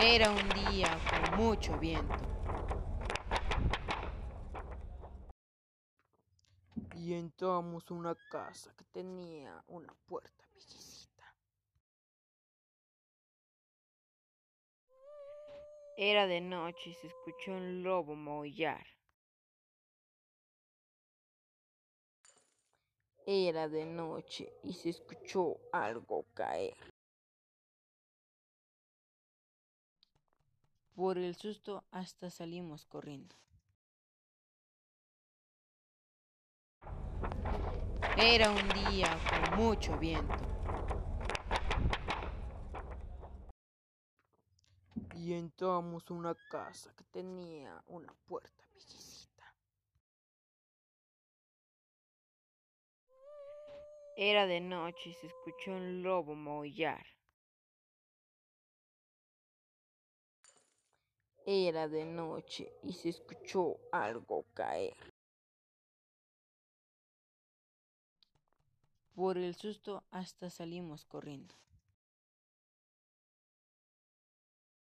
Era un día con mucho viento. Y entramos a una casa que tenía una puerta bellicita. Era de noche y se escuchó un lobo maullar. Era de noche y se escuchó algo caer. Por el susto hasta salimos corriendo. Era un día con mucho viento. Y entramos a una casa que tenía una puerta bellicita. Era de noche y se escuchó un lobo maullar. Era de noche y se escuchó algo caer. Por el susto hasta salimos corriendo.